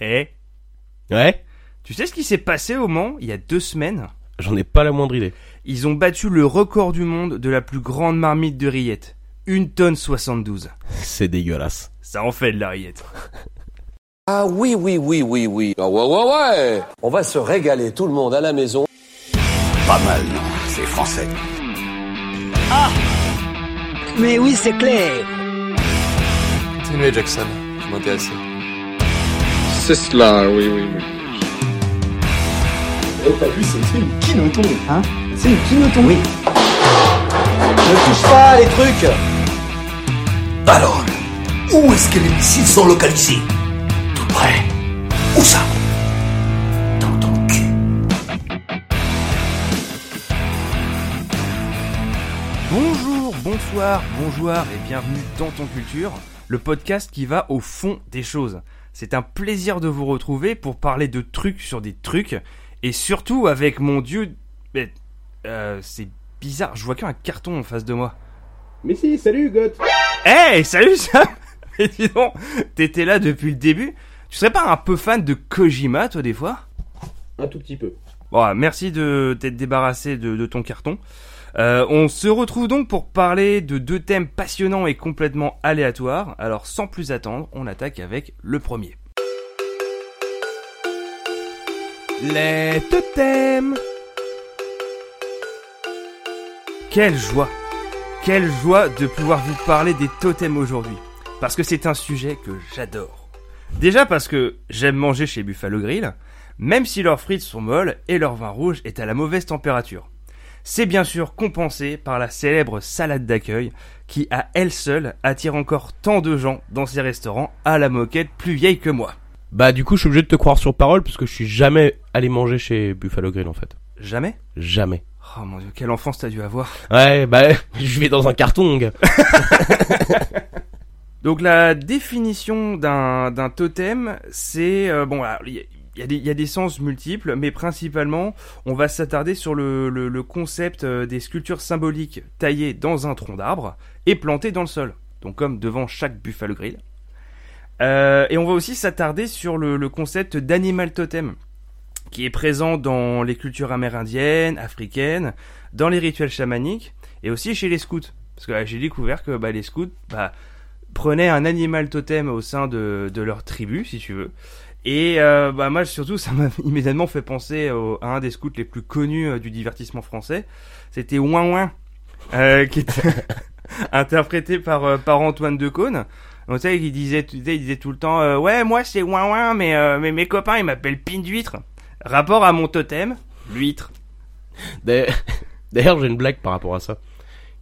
Eh, Ouais tu sais ce qui s'est passé au Mans il y a deux semaines? J'en ai pas la moindre idée. Ils ont battu le record du monde de la plus grande marmite de rillettes. Une tonne 72. C'est dégueulasse. Ça en fait de la rillette. Ah oui, oui, oui, oui, oui. Ah ouais, ouais, ouais. On va se régaler tout le monde à la maison. Pas mal, non C'est français. Mais oui, c'est clair. Samuel Jackson, je m'intéressais. C'est cela, oui, oui, oui. T'as vu, c'est une quinoton. Hein C'est une quinoton. Oui. Ne touche pas les trucs. Alors, où est-ce que les missiles sont localisés? Tout près. Où ça? Dans ton cul. Bonjour, bonsoir, bonjour et bienvenue dans Ton Culture, le podcast qui va au fond des choses. C'est un plaisir de vous retrouver pour parler de trucs sur des trucs et surtout avec mon dieu... mais, euh, c'est bizarre, je vois qu'un carton en face de moi. Mais si, salut, Goth Hey, salut Sam Mais dis donc, t'étais là depuis le début Tu serais pas un peu fan de Kojima, toi, des fois? Un tout petit peu. Bon, merci de t'être débarrassé de, de ton carton. Euh, on se retrouve donc pour parler de deux thèmes passionnants et complètement aléatoires. Alors, sans plus attendre, on attaque avec le premier. Les totems Quelle joie Quelle joie de pouvoir vous parler des totems aujourd'hui. Parce que c'est un sujet que j'adore. Déjà parce que j'aime manger chez Buffalo Grill, même si leurs frites sont molles et leur vin rouge est à la mauvaise température. C'est bien sûr compensé par la célèbre salade d'accueil qui à elle seule attire encore tant de gens dans ces restaurants à la moquette plus vieille que moi. Bah du coup, je suis obligé de te croire sur parole parce que je suis jamais allé manger chez Buffalo Grill en fait. Jamais? Jamais. Oh mon dieu, quelle enfance t'as dû avoir. Ouais, bah je vais dans un carton. Donc la définition d'un d'un totem, c'est euh, bon, alors, il y, a- des- sens multiples, mais principalement, on va s'attarder sur le, concept euh, des sculptures symboliques taillées dans un tronc d'arbre et plantées dans le sol, donc comme devant chaque buffalo grill. Euh, et on va aussi s'attarder sur le, concept d'animal totem, qui est présent dans les cultures amérindiennes, africaines, dans les rituels chamaniques, et aussi chez les scouts. Parce que là, j'ai découvert que bah, les scouts, bah, prenaient un animal totem au sein de leur tribu, si tu veux. Et euh, bah moi surtout ça m'a immédiatement fait penser au- à un des scouts les plus connus euh, du divertissement français. C'était Ouin Ouin, euh, qui était interprété par euh, par Antoine Decaune. Donc, tu sais, il disait, tu sais, il disait tout le temps, euh, ouais moi c'est Ouin Ouin, mais mais mes copains ils m'appellent Pin d'huître. Rapport à mon totem, l'huître. D'ailleurs, d'ailleurs, j'ai une blague par rapport à ça.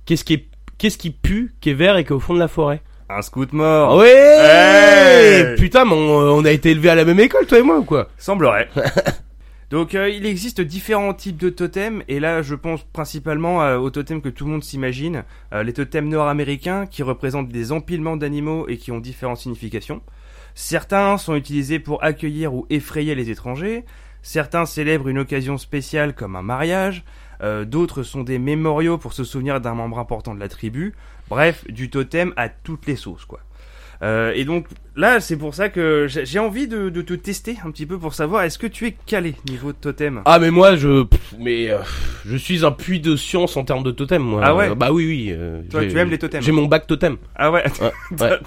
Qu'est-ce qui est, qu'est-ce qui pue, qui est vert et qui est au fond de la forêt? Un scout mort. Ouais Hey Putain, mais on, on a été élevés à la même école, toi et moi, ou quoi? Semblerait. Donc euh, il existe différents types de totems et là je pense principalement euh, aux totems que tout le monde s'imagine, euh, les totems nord-américains qui représentent des empilements d'animaux et qui ont différentes significations. Certains sont utilisés pour accueillir ou effrayer les étrangers, certains célèbrent une occasion spéciale comme un mariage, euh, d'autres sont des mémoriaux pour se souvenir d'un membre important de la tribu, bref, du totem à toutes les sauces quoi. Euh, et donc là, c'est pour ça que j'ai envie de, de te tester un petit peu pour savoir est-ce que tu es calé niveau de totem? Ah, mais moi, je, mais euh, je suis un puits de science en termes de totem, moi. Ah ouais? Bah oui, oui. euh, Toi, tu aimes les totems. J'ai mon bac totem. Ah ouais, Ouais, ouais,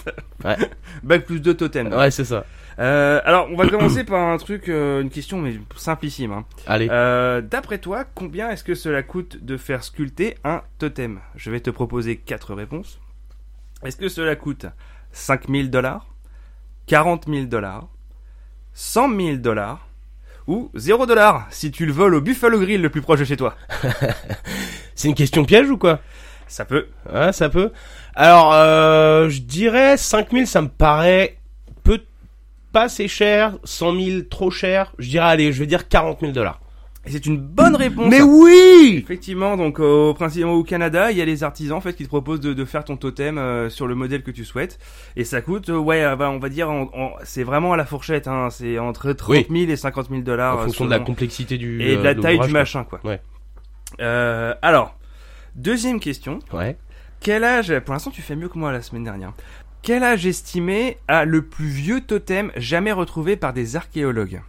ouais. bac plus de totem. ouais, c'est ça. Euh, alors, on va commencer par un truc, euh, une question mais simplissime. Hein. Allez. Euh, D'après toi, combien est-ce que cela coûte de faire sculpter un totem? Je vais te proposer quatre réponses. Est-ce que cela coûte 5000 dollars, 40 000 dollars, 100 000 dollars ou 0 dollars si tu le voles au Buffalo Grill le plus proche de chez toi? C'est une question piège ou quoi? Ça peut. Ouais, ça peut. Alors, euh, je dirais 5000, ça me paraît pas assez cher, 100 000 trop cher. Je dirais, allez, je vais dire 40 000 dollars. Et c'est une bonne réponse. Mais oui Effectivement, donc au principalement au Canada, il y a les artisans en fait qui te proposent de, de faire ton totem euh, sur le modèle que tu souhaites, et ça coûte, euh, ouais, euh, bah, on va dire, c'est vraiment à la fourchette, hein, c'est entre 30 000 et 50 000 dollars En fonction de la complexité du et de la euh, taille du quoi. machin, quoi. Ouais. Euh, alors, deuxième question, Ouais. quel âge Pour l'instant, tu fais mieux que moi la semaine dernière. Quel âge estimé a le plus vieux totem jamais retrouvé par des archéologues?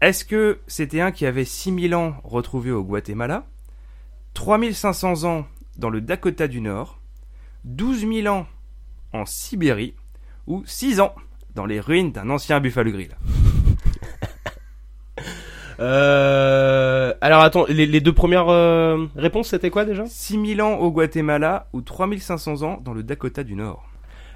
Est-ce que c'était un qui avait 6000 ans retrouvé au Guatemala 3500 ans dans le Dakota du Nord 12 000 ans en Sibérie ou 6 ans dans les ruines d'un ancien Buffalo Grill? Euh, alors attends, les, les deux premières euh, réponses c'était quoi déjà? 6000 ans au Guatemala ou 3500 ans dans le Dakota du Nord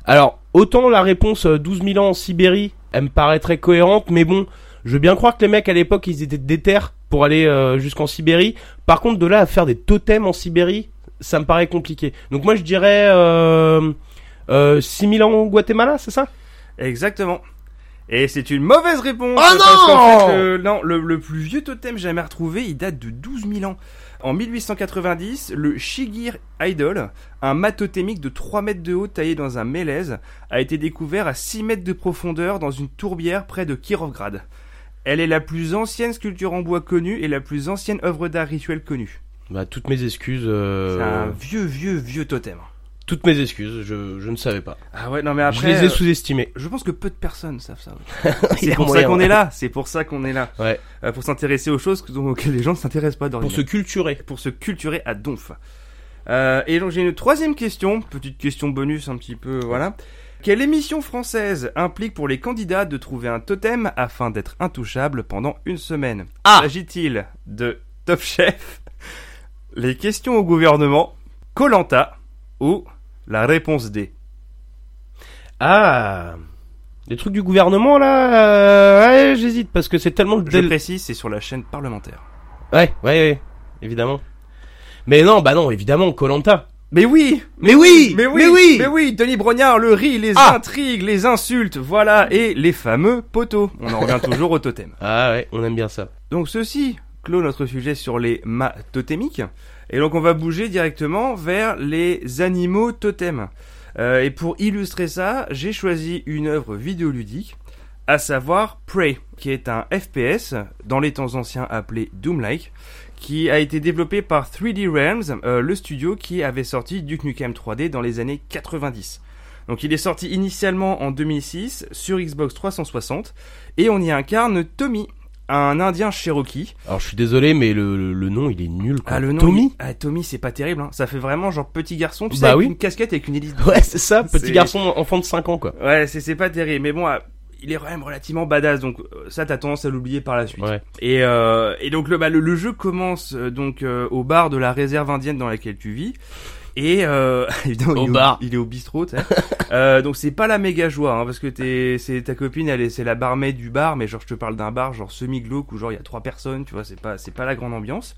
Alors, autant la réponse euh, 12 000 ans en Sibérie, elle me paraît très cohérente, mais bon, je veux bien croire que les mecs à l'époque ils étaient déter pour aller euh, jusqu'en Sibérie. Par contre, de là à faire des totems en Sibérie, ça me paraît compliqué. Donc moi je dirais euh, euh, 6 000 ans au Guatemala, c'est ça? Exactement. Et c'est une mauvaise réponse. Oh parce non fait, le, non, le, le plus vieux totem jamais retrouvé, il date de 12 000 ans. En 1890, le Shigir Idol, un mât totémique de 3 mètres de haut taillé dans un mélèze, a été découvert à 6 mètres de profondeur dans une tourbière près de Kirovgrad. Elle est la plus ancienne sculpture en bois connue et la plus ancienne œuvre d'art rituel connue. Bah toutes mes excuses. euh, C'est un vieux, vieux, vieux totem. Toutes mes excuses, je, je ne savais pas. Ah ouais, non mais je après... les ai euh, sous-estimés. Je pense que peu de personnes savent ça. C'est pour ça qu'on est là. C'est pour ça qu'on est là. Ouais. Euh, pour s'intéresser aux choses auxquelles les gens ne s'intéressent pas Pour se culturer. Pour se culturer à donf. Euh, et donc j'ai une troisième question, petite question bonus un petit peu, voilà. Quelle émission française implique pour les candidats de trouver un totem afin d'être intouchable pendant une semaine? Ah S'agit-il de Top Chef, les questions au gouvernement, Colanta ou la réponse D Ah Les trucs du gouvernement là, euh, ouais, j'hésite parce que c'est tellement Je del- précise, c'est sur la chaîne parlementaire. Ouais, ouais, ouais, évidemment. Mais non, bah non, évidemment, Colanta. Mais oui Mais oui, Mais oui, mais oui. mais oui, Denis Brognard, le riz, les Ah. intrigues, les insultes, voilà, et les fameux poteaux. On en revient toujours au totem. Ah ouais, on aime bien ça. Donc ceci clôt notre sujet sur les mâts totémiques. Et donc on va bouger directement vers les animaux totems. Euh, et pour illustrer ça, j'ai choisi une œuvre vidéoludique, à savoir Prey, qui est un FPS, dans les temps anciens appelé Doom-like, qui a été développé par 3D Realms, euh, le studio qui avait sorti Duke Nukem 3D dans les années 90. Donc il est sorti initialement en 2006 sur Xbox 360 et on y incarne Tommy, un indien Cherokee. Alors je suis désolé, mais le, le, le nom il est nul quoi. Ah le nom Tommy il- ah, Tommy c'est pas terrible hein. Ça fait vraiment genre petit garçon, tu sais Bah avec oui. une casquette avec une hélice. Ouais, c'est ça, petit garçon enfant de 5 ans quoi. Ouais, c'est c'est pas terrible mais bon ah, il est quand même relativement badass donc euh, ça t'as tendance à l'oublier par la suite. Ouais. Et, euh, et donc le, bah, le, le jeu commence euh, donc euh, au bar de la réserve indienne dans laquelle tu vis. Et euh, évidemment, Au il, est bar. il est au bistrot. euh, donc c'est pas la méga joie hein, parce que t'es, c'est ta copine, elle est, c'est la barmaid du bar, mais genre je te parle d'un bar genre semi glauque où genre il y a trois personnes, tu vois, c'est pas, c'est pas la grande ambiance.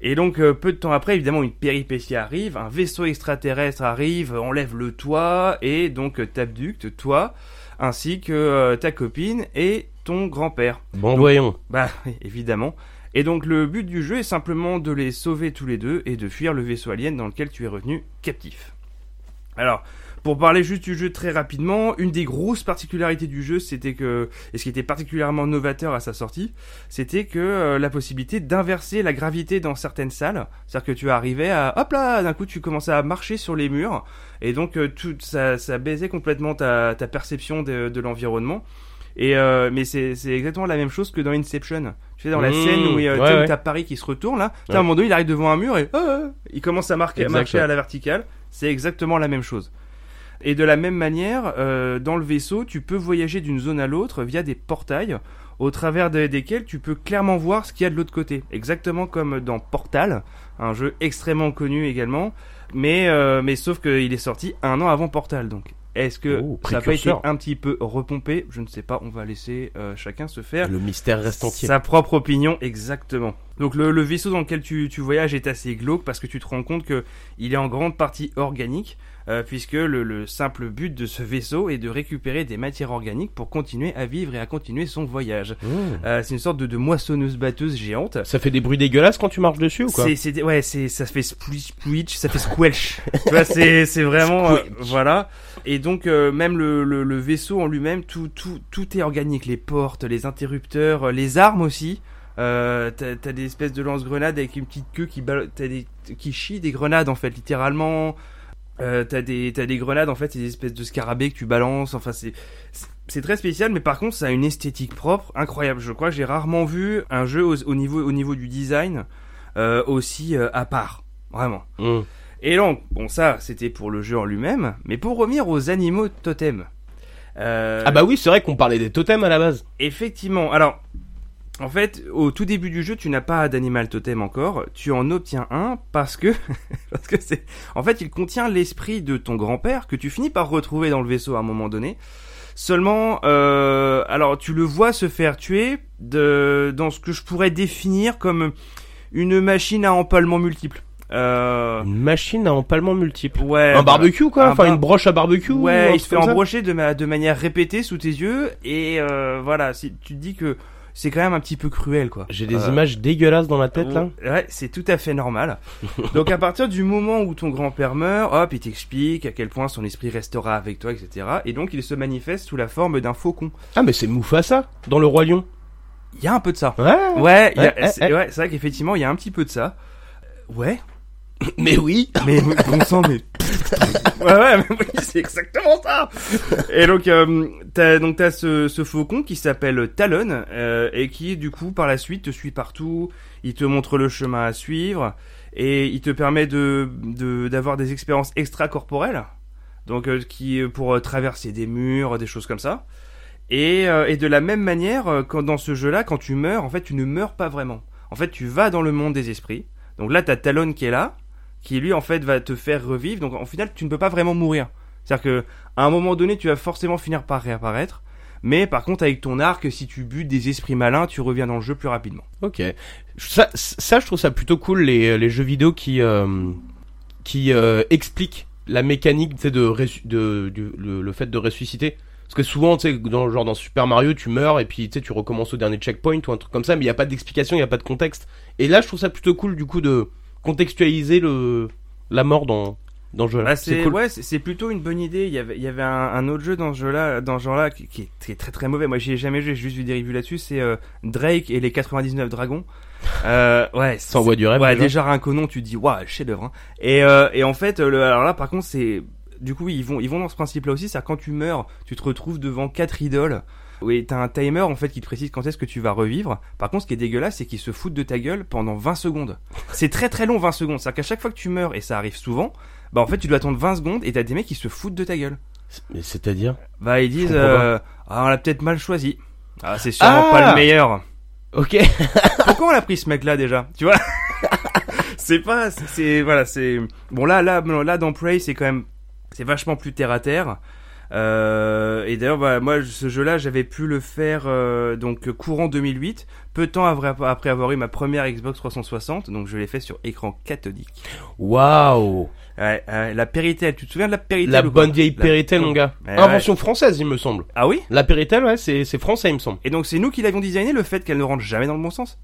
Et donc euh, peu de temps après, évidemment, une péripétie arrive, un vaisseau extraterrestre arrive, enlève le toit et donc t'abducte toi ainsi que ta copine et ton grand-père. Bon voyons. Bah, évidemment. Et donc le but du jeu est simplement de les sauver tous les deux et de fuir le vaisseau alien dans lequel tu es retenu captif. Alors, pour parler juste du jeu très rapidement, une des grosses particularités du jeu, c'était que, et ce qui était particulièrement novateur à sa sortie, c'était que euh, la possibilité d'inverser la gravité dans certaines salles. C'est-à-dire que tu arrivais à, hop là, d'un coup tu commençais à marcher sur les murs, et donc euh, tout, ça, ça baisait complètement ta, ta perception de l'environnement. Et euh, mais c'est exactement la même chose que dans Inception. Tu sais dans la Mmh, scène où il y a- ouais, ouais. Paris qui se retourne là, à un moment donné il arrive devant un mur et ah, il commence à marquer, à Exact, marcher à la verticale. C'est exactement la même chose. Et de la même manière, euh, dans le vaisseau, tu peux voyager d'une zone à l'autre via des portails, au travers de- desquels tu peux clairement voir ce qu'il y a de l'autre côté. Exactement comme dans Portal, un jeu extrêmement connu également, mais, euh, mais sauf qu'il est sorti un an avant Portal. Donc, est-ce que Oh, ça n'a pas été un petit peu repompé? Je ne sais pas, on va laisser euh, chacun se faire Le mystère reste entier. sa propre opinion, exactement. Donc le, le vaisseau dans lequel tu, tu voyages est assez glauque parce que tu te rends compte que il est en grande partie organique, euh, puisque le, le simple but de ce vaisseau est de récupérer des matières organiques pour continuer à vivre et à continuer son voyage. Mmh. Euh, c'est une sorte de, de moissonneuse batteuse géante. Ça fait des bruits dégueulasses quand tu marches dessus ou quoi? C'est, c'est, ouais, c'est, ça fait splish, splitch, ça fait squelch. tu vois, c'est, c'est vraiment, euh, voilà. Et donc, euh, même le, vaisseau en lui-même, tout, est organique. Les portes, les interrupteurs, euh, les armes aussi. Euh, t'as, des espèces de lance-grenades avec une petite queue qui, t'as qui chie des grenades en fait, littéralement. T'as des t'as des grenades en fait, des espèces de scarabées que tu balances. Enfin c'est c'est- très spécial, mais par contre ça a une esthétique propre incroyable. Je crois que j'ai rarement vu un jeu au, au niveau au niveau du design aussi à part, vraiment. Mm. Et donc bon ça c'était pour le jeu en lui-même, mais pour revenir aux animaux totems. Euh, Ah bah oui, c'est vrai qu'on parlait des totems à la base. Effectivement. Alors, en fait, au tout début du jeu, tu n'as pas d'animal totem encore. Tu en obtiens un parce que, parce que c'est, en fait, il contient l'esprit de ton grand-père que tu finis par retrouver dans le vaisseau à un moment donné. Seulement, euh, alors tu le vois se faire tuer de, dans ce que je pourrais définir comme une machine à empalement multiple. Euh, Une machine à empalement multiple. ouais. un voilà. barbecue quoi Un Enfin bar- une broche à barbecue Ouais, il se fait embrocher de, ma- de manière répétée sous tes yeux et euh, voilà, si tu te dis que c'est quand même un petit peu cruel quoi. J'ai des Euh, images dégueulasses dans la tête là. Ouais, c'est tout à fait normal. Donc à partir du moment où ton grand-père meurt, hop, il t'explique à quel point son esprit restera avec toi, etc. Et donc il se manifeste sous la forme d'un faucon. Ah mais c'est Mufasa dans le roi lion. Il y a un peu de ça. Ouais. Ouais, c'est ouais, vrai qu'effectivement il y a un petit peu de ça. Ouais, Mais oui. mais bon sang, mais ouais, ouais, mais oui, c'est exactement ça. Et donc, euh, t'as donc t'as ce, ce faucon qui s'appelle Talon euh, et qui du coup par la suite te suit partout. Il te montre le chemin à suivre et il te permet de de- d'avoir des expériences extracorporelles. Donc euh, qui pour traverser des murs, des choses comme ça. Et, et de la même manière, quand dans ce jeu-là, quand tu meurs, en fait, tu ne meurs pas vraiment. En fait, tu vas dans le monde des esprits. Donc là, t'as Talon qui est là, qui lui, en fait, va te faire revivre. Donc, en final, tu ne peux pas vraiment mourir. C'est-à-dire que, à un moment donné, tu vas forcément finir par réapparaître. Mais par contre, avec ton arc, si tu butes des esprits malins, tu reviens dans le jeu plus rapidement. Ok. Ça, ça, je trouve ça plutôt cool les, les jeux vidéo qui euh, qui euh, expliquent la mécanique, de, de, du- le, fait de ressusciter. Parce que souvent, tu sais, dans genre dans Super Mario, tu meurs et puis tu recommences au dernier checkpoint ou un truc comme ça, mais il y a pas d'explication, il y a pas de contexte. Et là, je trouve ça plutôt cool du coup de contextualiser le la mort dans dans le jeu. Bah, c'est cool. ouais, plutôt une bonne idée. Il y avait, il y avait un, un autre jeu dans ce jeu-là, dans ce genre-là, qui, qui est, qui est très très mauvais. Moi, j'y ai jamais joué, j'ai juste vu des reviews là-dessus. C'est euh, Drake et les 99 dragons. Euh, ouais, Ça envoie du rêve. Ouais, déjà. rien qu'au nom, tu dis waouh, chef d'œuvre. Hein. Et euh, et en fait, le, alors là, par contre, c'est du coup, ils vont ils vont dans ce principe-là aussi, c'est quand tu meurs, tu te retrouves devant quatre idoles. Oui, t'as un timer en fait qui te précise quand est-ce que tu vas revivre. Par contre, ce qui est dégueulasse, c'est qu'ils se foutent de ta gueule pendant 20 secondes. C'est très très long 20 secondes. C'est-à-dire qu'à chaque fois que tu meurs, et ça arrive souvent, bah en fait tu dois attendre 20 secondes et t'as des mecs qui se foutent de ta gueule. C'est-à-dire? Bah ils disent, euh, ah on l'a peut-être mal choisi. Ah c'est sûrement Ah pas le meilleur. Ok. Pourquoi on a pris ce mec-là déjà? Tu vois? C'est pas, c'est- c'est voilà, c'est bon là, là, là dans Prey, c'est quand même, c'est vachement plus terre à terre. Euh, et d'ailleurs, bah, moi, ce jeu-là, j'avais pu le faire donc courant 2008, peu de temps après, avoir eu ma première Xbox 360, donc je l'ai fait sur écran cathodique. Waouh. Ouais, la Péritel, tu te souviens de la Péritel La bonne vieille La- Péritel, mon gars. Ouais, Invention française, il me semble. Ah oui La Péritel, ouais, c'est c'est français, il me semble. Et donc c'est nous qui l'avions designé, le fait qu'elle ne rentre jamais dans le bon sens.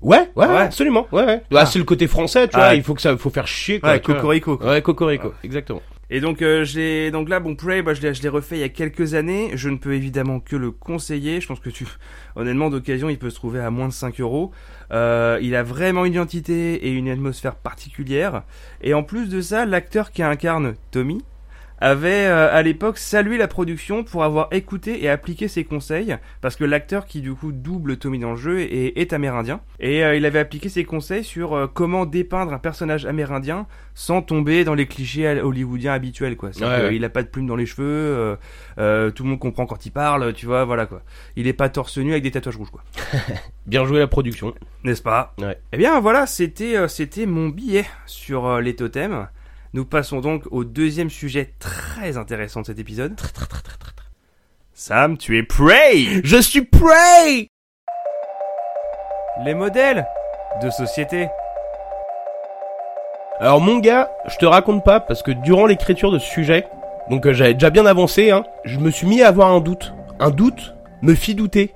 Ouais, ouais, Ouais. absolument. Ouais, ouais. Bah, Ah. c'est le côté français, tu Ah vois. ouais. Il faut que ça, faut faire chier, quoi. Ouais, cocorico. quoi. Ouais, cocorico, exactement. Et donc, euh, je l'ai- donc là, bon, Prey, bah, je l'ai, je l'ai refait il y a quelques années. Je ne peux évidemment que le conseiller. Je pense que tu, honnêtement, d'occasion, il peut se trouver à moins de 5 euros. Euh, il a vraiment une identité et une atmosphère particulière. Et en plus de ça, l'acteur qui incarne Tommy avait euh, à l'époque salué la production pour avoir écouté et appliqué ses conseils parce que l'acteur qui du coup double Tommy dans le jeu est, est amérindien et euh, il avait appliqué ses conseils sur euh, comment dépeindre un personnage amérindien sans tomber dans les clichés hollywoodiens habituels quoi. Ouais. Il a pas de plumes dans les cheveux, euh, euh, tout le monde comprend quand il parle, tu vois, voilà quoi. Il est pas torse nu avec des tatouages rouges quoi. Bien joué la production. N'est-ce pas? Ouais. Eh bien voilà, c'était euh, c'était mon billet sur euh, les totems. Nous passons donc au deuxième sujet très intéressant de cet épisode. Sam, tu es Prey Je suis Prey! Les modèles de société. Alors, mon gars, je te raconte pas parce que durant l'écriture de ce sujet, donc euh, j'avais déjà bien avancé, hein, je me suis mis à avoir un doute. Un doute me fit douter.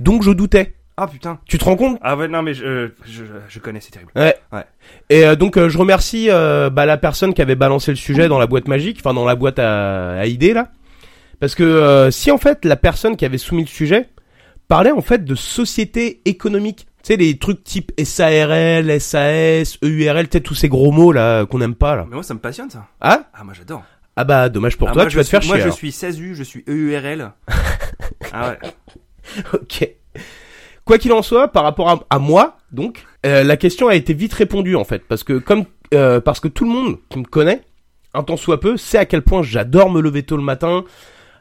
Donc je doutais. Ah putain. Tu te rends compte? Ah ouais, non mais je, je, je connais, c'est terrible. Ouais. Ouais. Et euh, donc euh, je remercie euh, bah, la personne qui avait balancé le sujet dans la boîte magique, enfin dans la boîte à, à idées là, parce que euh, si en fait la personne qui avait soumis le sujet parlait en fait de société économique, Tu sais, les trucs type SARL, SAS, EURL, peut-être tous ces gros mots là qu'on aime pas là. Mais moi, ça me passionne ça. Ah? Ah, moi, j'adore. Ah bah dommage pour Ah, toi, moi, tu vas te faire suis- chier. Moi, je alors. suis 16U, je suis EURL. ah ouais. Ok. Quoi qu'il en soit, par rapport à, à moi, donc, euh, la question a été vite répondue en fait, parce que comme euh, parce que tout le monde qui me connaît, un temps soit peu, sait à quel point j'adore me lever tôt le matin,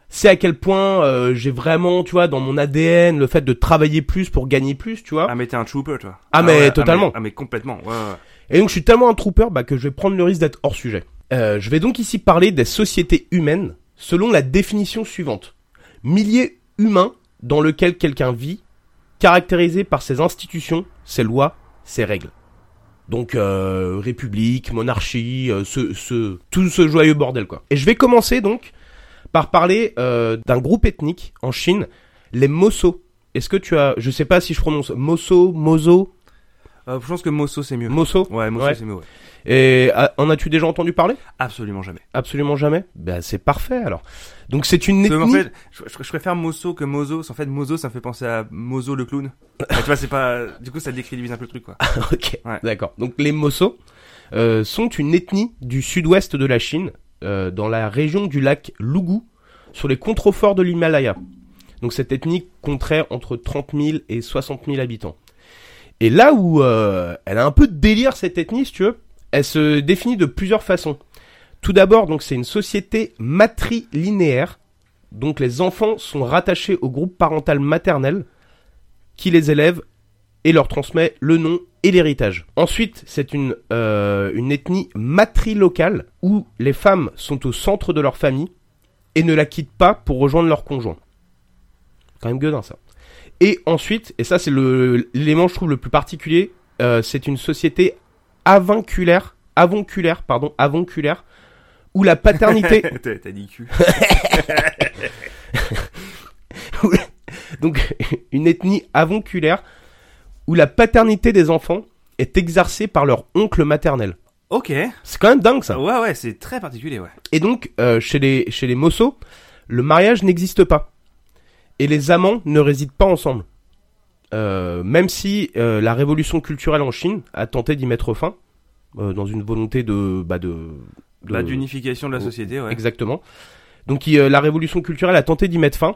c'est à quel point euh, j'ai vraiment, tu vois, dans mon ADN, le fait de travailler plus pour gagner plus, tu vois. Ah, mais t'es un trooper, toi. Ah, mais totalement. Ah, mais, complètement. Ouais, ouais. Et donc je suis tellement un trooper bah, que je vais prendre le risque d'être hors sujet. Euh, je vais donc ici parler des sociétés humaines selon la définition suivante. Milieu humain dans lequel quelqu'un vit, caractérisé par ses institutions, ses lois, ses règles. Donc euh, république, monarchie, euh, ce, ce, tout ce joyeux bordel quoi. Et je vais commencer donc par parler euh, d'un groupe ethnique en Chine, les Mosso. Est-ce que tu as, je sais pas si je prononce Mosso, Mozo, Euh, je pense que Mosso, c'est mieux. Mosso. Ouais, Mosso, Ouais. c'est mieux, ouais. Et ah, en as-tu déjà entendu parler? Absolument jamais. Absolument jamais? Ben c'est parfait alors. Donc c'est une Parce que, ethnie. en fait, je, je- je préfère Mosso que Mozo. En fait, Mozo, ça me fait penser à Mozo le clown. Tu vois, c'est pas. Du coup, ça décrédibilise un peu le truc, quoi. ok. Ouais. D'accord. Donc les Mosso euh, sont une ethnie du sud-ouest de la Chine, euh, dans la région du lac Lugu, sur les contreforts de l'Himalaya. Donc cette ethnie compterait entre 30 000 et 60 000 habitants. Et là où euh, elle a un peu de délire cette ethnie, si tu veux, elle se définit de plusieurs façons. Tout d'abord, donc c'est une société matrilinéaire, donc les enfants sont rattachés au groupe parental maternel qui les élève et leur transmet le nom et l'héritage. Ensuite, c'est une, euh, une ethnie matrilocale où les femmes sont au centre de leur famille et ne la quittent pas pour rejoindre leur conjoint. Quand même gueudin ça. Et ensuite, et ça c'est l'élément je trouve le plus particulier, euh, c'est une société avinculaire, avonculaire, pardon, avonculaire, où la paternité, T'as t'as dit cul. donc une ethnie avonculaire, où la paternité des enfants est exercée par leur oncle maternel. Ok. C'est quand même dingue ça. Ouais, ouais, c'est très particulier, ouais. Et donc, euh, chez les chez les Mosso, le mariage n'existe pas. Et les amants ne résident pas ensemble. Euh, même si euh, la révolution culturelle en Chine a tenté d'y mettre fin, euh, dans une volonté de... Bah, de, de- La d'unification de la société, ouais. Exactement. Donc il- euh, la révolution culturelle a tenté d'y mettre fin,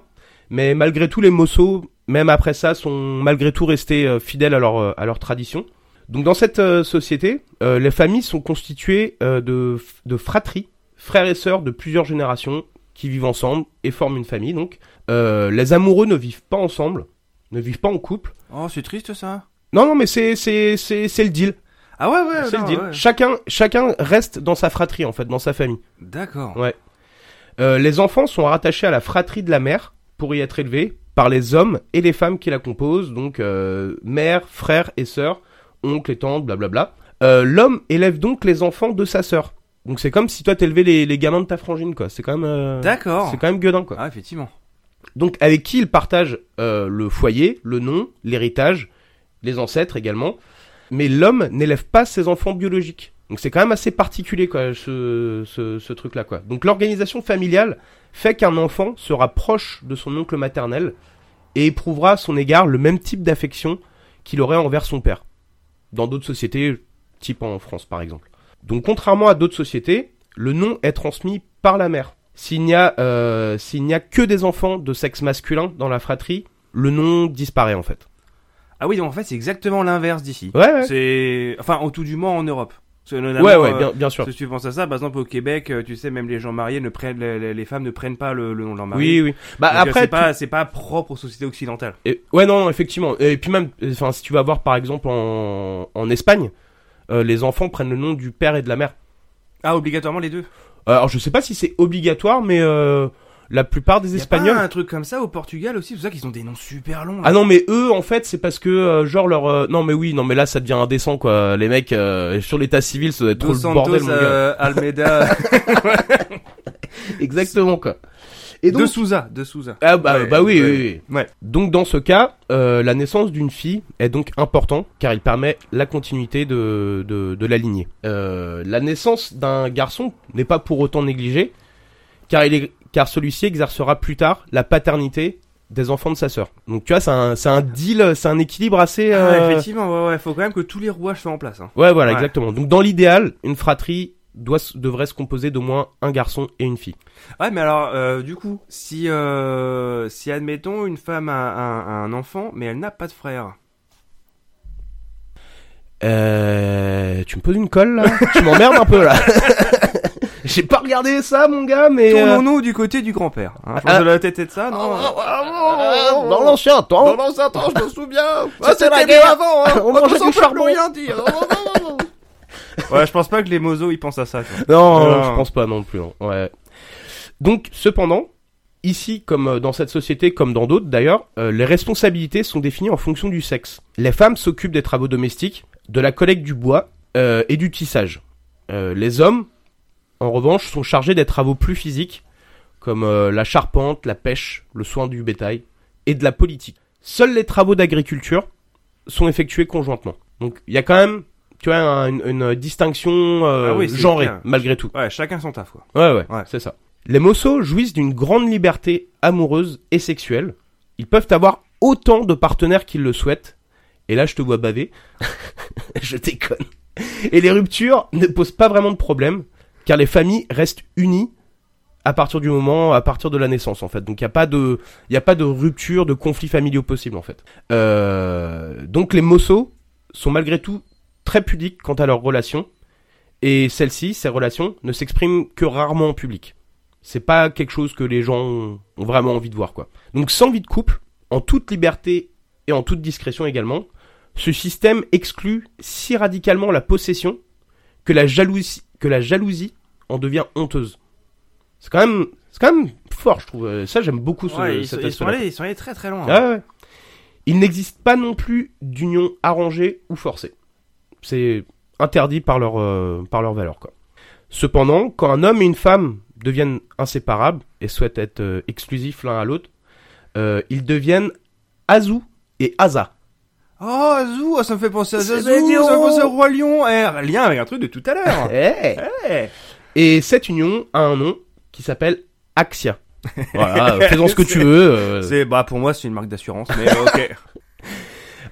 mais malgré tout les Mosso, même après ça, sont malgré tout restés euh, fidèles à leur euh, à leur tradition. Donc dans cette société, euh, les familles sont constituées euh, de de fratries, frères et sœurs de plusieurs générations qui vivent ensemble et forment une famille. Donc Euh, les amoureux ne vivent pas ensemble, ne vivent pas en couple. Oh, c'est triste, ça. Non non mais c'est c'est c'est c'est le deal. Ah ouais, ouais, c'est le deal. ouais. Chacun chacun reste dans sa fratrie en fait, dans sa famille. D'accord. Ouais. Euh, les enfants sont rattachés à la fratrie de la mère pour y être élevés par les hommes et les femmes qui la composent, donc euh, mère, frère et sœur, oncle et tante, blablabla. Euh, L'homme élève donc les enfants de sa sœur. Donc c'est comme si toi t'élevais les, les gamins de ta frangine, quoi. C'est quand même... euh, D'accord. C'est quand même gueudin, quoi. Ah, effectivement. Donc avec qui il partage euh, le foyer, le nom, l'héritage, les ancêtres également. Mais l'homme n'élève pas ses enfants biologiques. Donc c'est quand même assez particulier quoi, ce, ce, ce truc-là quoi. Donc l'organisation familiale fait qu'un enfant sera proche de son oncle maternel et éprouvera à son égard le même type d'affection qu'il aurait envers son père. Dans d'autres sociétés, type en France par exemple. Donc contrairement à d'autres sociétés, le nom est transmis par la mère. S'il n'y a, euh, s'il n'y a que des enfants de sexe masculin dans la fratrie, le nom disparaît en fait. Ah oui, donc en fait, c'est exactement l'inverse d'ici. Ouais, ouais. C'est, enfin, au tout du moins en Europe. Notamment, Ouais, ouais, euh, bien, bien sûr. Si tu penses à ça, par exemple au Québec, euh, tu sais, même les gens mariés ne prennent, les, femmes ne prennent pas le, le nom de leur mari. Oui, oui. Bah Donc, euh, après, c'est tu- pas, c'est pas propre aux sociétés occidentales. Et- ouais, non, non, effectivement. Et puis même, enfin, si tu vas voir par exemple en, en Espagne, euh, les enfants prennent le nom du père et de la mère. Ah, obligatoirement les deux. Alors, je sais pas si c'est obligatoire, mais euh, la plupart des Y a Espagnols. pas un truc comme ça au Portugal aussi, c'est pour ça qu'ils ont des noms super longs. là. Ah non, mais eux, en fait, c'est parce que euh, genre leur. euh, Non, mais oui, non, mais là, ça devient indécent, quoi. Les mecs euh, sur l'état civil, ça doit être trop Dos le Santos, bordel, mon gars. euh, Almeida, Exactement, quoi. Et de. Souza, de Souza. Ah bah, Ouais, bah oui, ouais. oui, oui. Ouais. Donc dans ce cas, euh, la naissance d'une fille est donc important car il permet la continuité de, de, de la lignée. Euh, la naissance d'un garçon n'est pas pour autant négligée car, il est, car celui-ci exercera plus tard la paternité des enfants de sa sœur. Donc tu vois, c'est un, c'est un deal, c'est un équilibre assez. Ah, euh, effectivement, ouais, ouais, faut quand même que tous les rouages soient en place. Hein. Ouais, voilà, Ouais. exactement. Donc dans l'idéal, une fratrie doit, devrait se composer d'au moins un garçon et une fille. Ouais, mais alors, euh, du coup, si, euh, si admettons une femme a, a- a un enfant, mais elle n'a pas de frère. Euh, tu me poses une colle là? Tu m'emmerdes un peu là. J'ai pas regardé ça, mon gars, mais. euh, Tournons-nous du côté du grand-père. Hein. Je pense Ah. que la tête est de ça, non? Euh, dans l'ancien temps. l'ancien temps, je me souviens. C'était la guerre. avant, hein. On mangeait du charbon. dire. ouais, je pense pas que les mozos ils pensent à ça. quoi. Non, Non. je pense pas non plus. non. Ouais. Donc, cependant, ici, comme euh, dans cette société, comme dans d'autres d'ailleurs, euh, les responsabilités sont définies en fonction du sexe. Les femmes s'occupent des travaux domestiques, de la collecte du bois euh, et du tissage. Euh, les hommes, en revanche, sont chargés des travaux plus physiques, comme euh, la charpente, la pêche, le soin du bétail et de la politique. Seuls les travaux d'agriculture sont effectués conjointement. Donc, il y a quand même, tu vois, un- une, distinction euh, Ah oui, c'est genrée, clair. malgré tout. Ouais, chacun son taf, quoi. Ouais, ouais, Ouais. c'est ça. Les Mossos jouissent d'une grande liberté amoureuse et sexuelle. Ils peuvent avoir autant de partenaires qu'ils le souhaitent. Et là, je te vois baver. je déconne. Et les ruptures ne posent pas vraiment de problème, car les familles restent unies à partir du moment, à partir de la naissance, en fait. Donc, il n'y a pas de, il a pas de rupture, de conflits familiaux possibles, en fait. Euh, donc, les Mossos sont malgré tout très pudiques quant à leurs relations. Et celles-ci, ces relations, ne s'expriment que rarement en public. C'est pas quelque chose que les gens ont vraiment envie de voir, quoi. Donc, sans vie de couple, en toute liberté et en toute discrétion également, ce système exclut si radicalement la possession que la jalousie, que la jalousie en devient honteuse. C'est quand même, c'est quand même fort, je trouve. Euh, Ça, j'aime beaucoup ce, Ouais, sont, cet ils sont aspect-là. allés, ils sont allés très très loin. Ah ouais. Il n'existe pas non plus d'union arrangée ou forcée. C'est interdit par leur, euh, par leur valeur, quoi. Cependant, quand un homme et une femme deviennent inséparables et souhaitent être euh, exclusifs l'un à l'autre, euh, ils deviennent Azu et Asa. Oh, Azou, oh, ça me fait penser à Zazou, ça me fait penser au Roi Lion. Eh, lien avec un truc de tout à l'heure. Eh. Eh. Et cette union a un nom qui s'appelle Axia. Voilà, faisons ce que tu veux. euh, C'est, bah, pour moi, c'est une marque d'assurance, mais ok.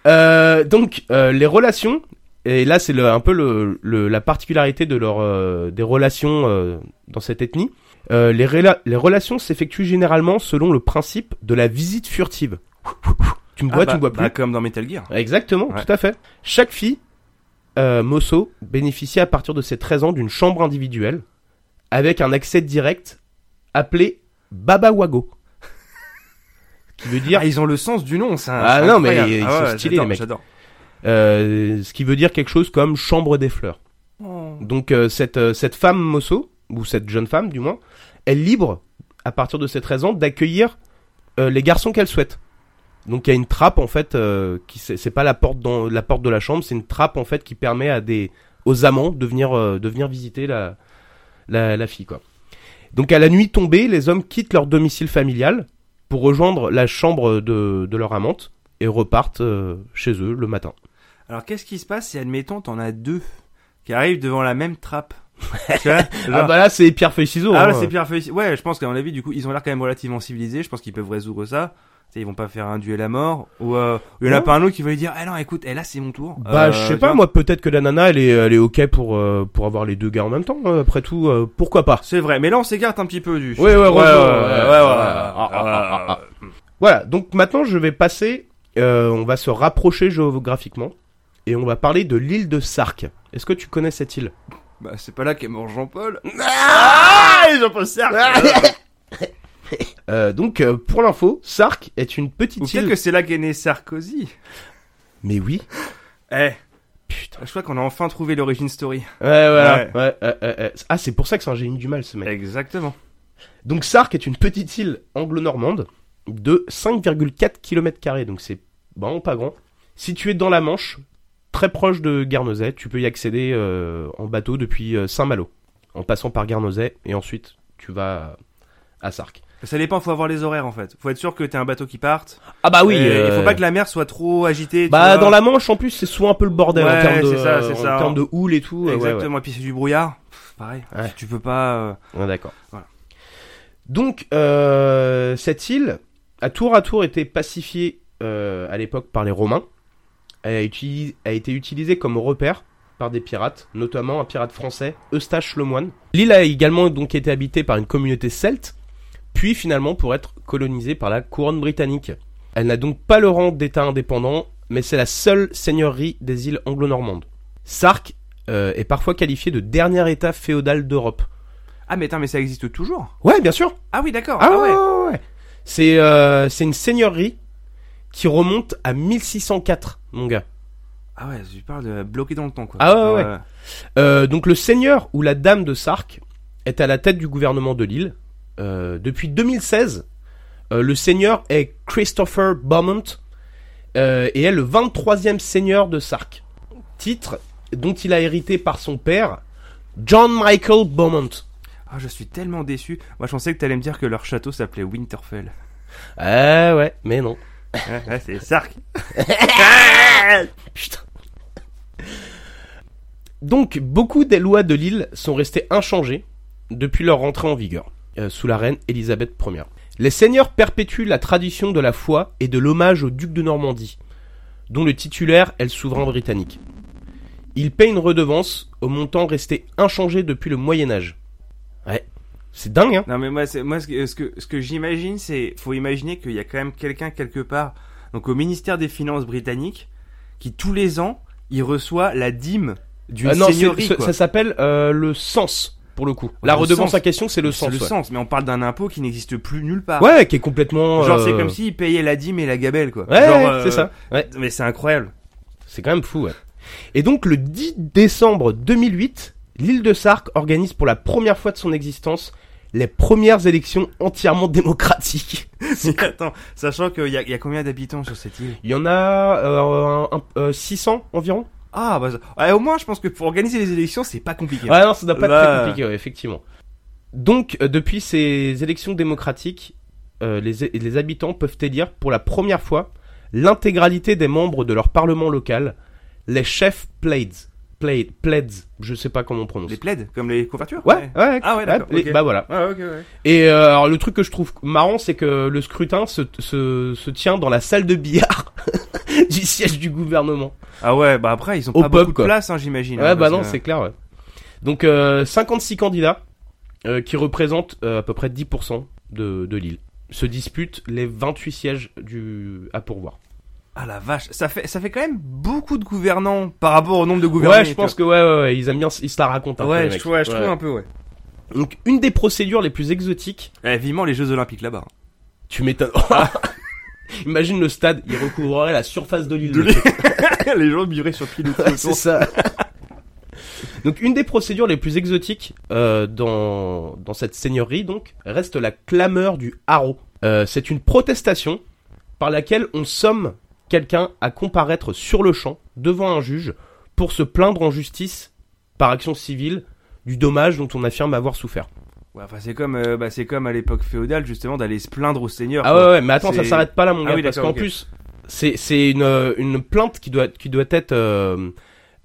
Euh, donc euh, les relations et là c'est un peu le, le- la particularité de leur euh, des relations euh, dans cette ethnie. Euh, les, rela- les relations s'effectuent généralement selon le principe de la visite furtive. Tu me vois, Ah, bah, tu me vois plus. bah, comme dans Metal Gear. Exactement, Ouais. tout à fait. Chaque fille, euh, Mosso, bénéficie à partir de ses 13 ans d'une chambre individuelle avec un accès direct appelé Baba Wago. qui veut dire Ah, ils ont le sens du nom, ça. Ah, non, mais ils Ah sont stylés, les mecs. J'adore. Euh, ce qui veut dire quelque chose comme chambre des fleurs. Oh. Donc euh, cette, euh, cette femme mosso, ou cette jeune femme du moins, est libre, à partir de ses 13 ans, d'accueillir euh, les garçons qu'elle souhaite. Donc il y a une trappe en fait, euh, qui c'est pas la porte dans la porte de la chambre, c'est une trappe en fait qui permet à des aux amants de venir euh, de venir visiter la, la la fille quoi. Donc à la nuit tombée, les hommes quittent leur domicile familial pour rejoindre la chambre de, de leur amante et repartent euh, chez eux le matin. Alors, qu'est-ce qui se passe si, admettons, t'en as deux qui arrivent devant la même trappe? Tu vois Ah bah là c'est pierre feuille ciseaux. Ah, hein. là, c'est Pierre Feuille. Ouais, je pense qu'à mon avis, du coup, ils ont l'air quand même relativement civilisés. Je pense qu'ils peuvent résoudre ça. Sais, ils vont pas faire un duel à mort. Ou euh, il y en a pas un autre qui va lui dire, ah non, écoute, eh, là, c'est mon tour. Bah, Euh, je sais tu pas, moi, peut-être que la nana, elle est, elle est ok pour, euh, pour avoir les deux gars en même temps. euh, après tout, euh, pourquoi pas C'est vrai, mais là, on s'écarte un petit peu du. Ouais, ouais, ouais, ouais, ouais, ouais, ouais, Voilà, donc maintenant, je vais passer, euh, on va se rapprocher géographiquement, et on va parler de l'île de Sark. Est-ce que tu connais cette île? Bah, c'est pas là qu'est mort Jean-Paul. Ah, Jean-Paul Sartre. euh, Donc, euh, pour l'info, Sark est une Ou petite peut-être île... que c'est là qu'est né Sarkozy. Mais oui Eh, Putain. je crois qu'on a enfin trouvé l'origine story. Ouais, voilà. Ouais. Ouais, ouais, ouais, ouais. Ah, c'est pour ça que c'est un génie du mal, ce mec. Exactement. Donc Sark est une petite île anglo-normande de 5,4 km, donc c'est vraiment pas grand. Située dans la Manche, très proche de Guernesey, tu peux y accéder euh, en bateau depuis euh, Saint-Malo, en passant par Guernesey, et ensuite tu vas à Sark. Ça dépend, faut avoir les horaires en fait. Faut être sûr que t'as un bateau qui parte. Ah bah oui, Et euh, Il faut pas que la mer soit trop agitée. Bah vois. dans la Manche en plus c'est souvent un peu le bordel en Ouais, termes de, c'est ça, en ça. termes de houle et tout. euh, ouais, ouais. Exactement. Et puis c'est du brouillard. Pff, pareil. Tu peux pas. euh, d'accord. Voilà. Donc, euh, cette île a tour à tour été pacifiée à l'époque par les Romains. Elle a, utilis- a été utilisée comme repère par des pirates, notamment un pirate français, Eustache Lemoine. L'île a également donc été habitée par une communauté celte, puis finalement pour être colonisée par la couronne britannique. Elle n'a donc pas le rang d'État indépendant, mais c'est la seule seigneurie des îles anglo-normandes. Sark euh, est parfois qualifié de dernier État féodal d'Europe. Ah, mais attends, mais ça existe toujours? Ouais, bien sûr. Ah oui, d'accord. Ah, ouais, ouais, ouais. C'est euh, c'est une seigneurie qui remonte à 1604, mon gars. Ah ouais, tu parles de bloqué dans le temps, quoi. Ah ouais, ouais. Euh, donc le seigneur ou la dame de Sark est à la tête du gouvernement de l'île. Euh, depuis 2016, euh, le seigneur est Christopher Beaumont et est le 23e seigneur de Sark. Titre dont il a hérité par son père, John Michael Beaumont. Ah, je suis tellement déçu. Moi, je pensais que t'allais me dire que leur château s'appelait Winterfell. Ah ouais, mais non. Ouais, c'est Sark. Putain. Donc, beaucoup des lois de l'île sont restées inchangées depuis leur entrée en vigueur, euh, sous la reine Élisabeth Ier. Les seigneurs perpétuent la tradition de la foi et de l'hommage au duc de Normandie, dont le titulaire est le souverain britannique. Ils paient une redevance au montant resté inchangé depuis le Moyen Âge. Ouais, c'est dingue, hein Non, mais moi, c'est- moi ce que, ce que, ce que j'imagine, c'est. Faut imaginer qu'il y a quand même quelqu'un quelque part, donc au ministère des Finances britannique, qui tous les ans, il reçoit la dîme d'une Euh, non, c'est- seigneurie, quoi. ça s'appelle euh, le sens, pour le coup. La redevance en question, c'est le sens. le ouais. sens, mais on parle d'un impôt qui n'existe plus nulle part. Ouais, qui est complètement. Genre, c'est euh, comme s'ils payaient la dîme et la gabelle, quoi. Ouais, euh, c'est ça. Ouais. Mais c'est incroyable. C'est quand même fou, ouais. Et donc, le 10 décembre 2008, l'île de Sark organise pour la première fois de son existence les premières élections entièrement démocratiques. Attends, sachant qu'il y a, il y a combien d'habitants sur cette île? Il y en a euh, un- un- euh, 600 environ Ah, bah, ouais, au moins, je pense que pour organiser les élections, c'est pas compliqué. Ouais, non, ça doit pas être très compliqué, ouais, effectivement. Donc, euh, depuis ces élections démocratiques, euh, les, les habitants peuvent élire pour la première fois l'intégralité des membres de leur parlement local, les chefs plaids. Plaid, plaids, je sais pas comment on prononce. Les plaids, comme les couvertures Ouais, ouais, Ah ouais, d'accord, les-. Bah voilà. Ah, ok, ouais. Et euh, alors le truc que je trouve marrant, c'est que le scrutin se, se, se tient dans la salle de billard du siège du gouvernement. Ah ouais, bah après, ils ont Au pas pub, beaucoup quoi. de place, hein, j'imagine. Ouais, hein, bah non, que- c'est clair. Ouais. Donc euh, 56 candidats euh, qui représentent euh, à peu près 10% de, de l'île se disputent les 28 sièges du à pourvoir. Ah la vache, ça fait, ça fait quand même beaucoup de gouvernants par rapport au nombre de gouvernants. Ouais, je pense que ouais, ouais, ouais, ils aiment bien, ils se la racontent. un peu, Ouais, je mecs. trouve, ouais, je trouve un peu, ouais. Donc une des procédures les plus exotiques, Eh, vivement les Jeux Olympiques là-bas. tu m'étonnes. Imagine le stade, il recouvrerait la surface de l'île. Les gens muraient sur pied de Ouais, c'est ça. donc une des procédures les plus exotiques euh, dans, dans cette seigneurie donc reste la clameur du haro. Euh, c'est une protestation par laquelle on somme quelqu'un à comparaître sur le champ devant un juge pour se plaindre en justice par action civile du dommage dont on affirme avoir souffert. Ouais, enfin, c'est comme, euh, bah, c'est comme à l'époque féodale, justement, d'aller se plaindre au seigneur. Ah quoi. ouais, ouais mais attends, ça s'arrête pas là mon Ah gars oui, parce qu'en plus c'est c'est une euh, une plainte qui doit qui doit être euh,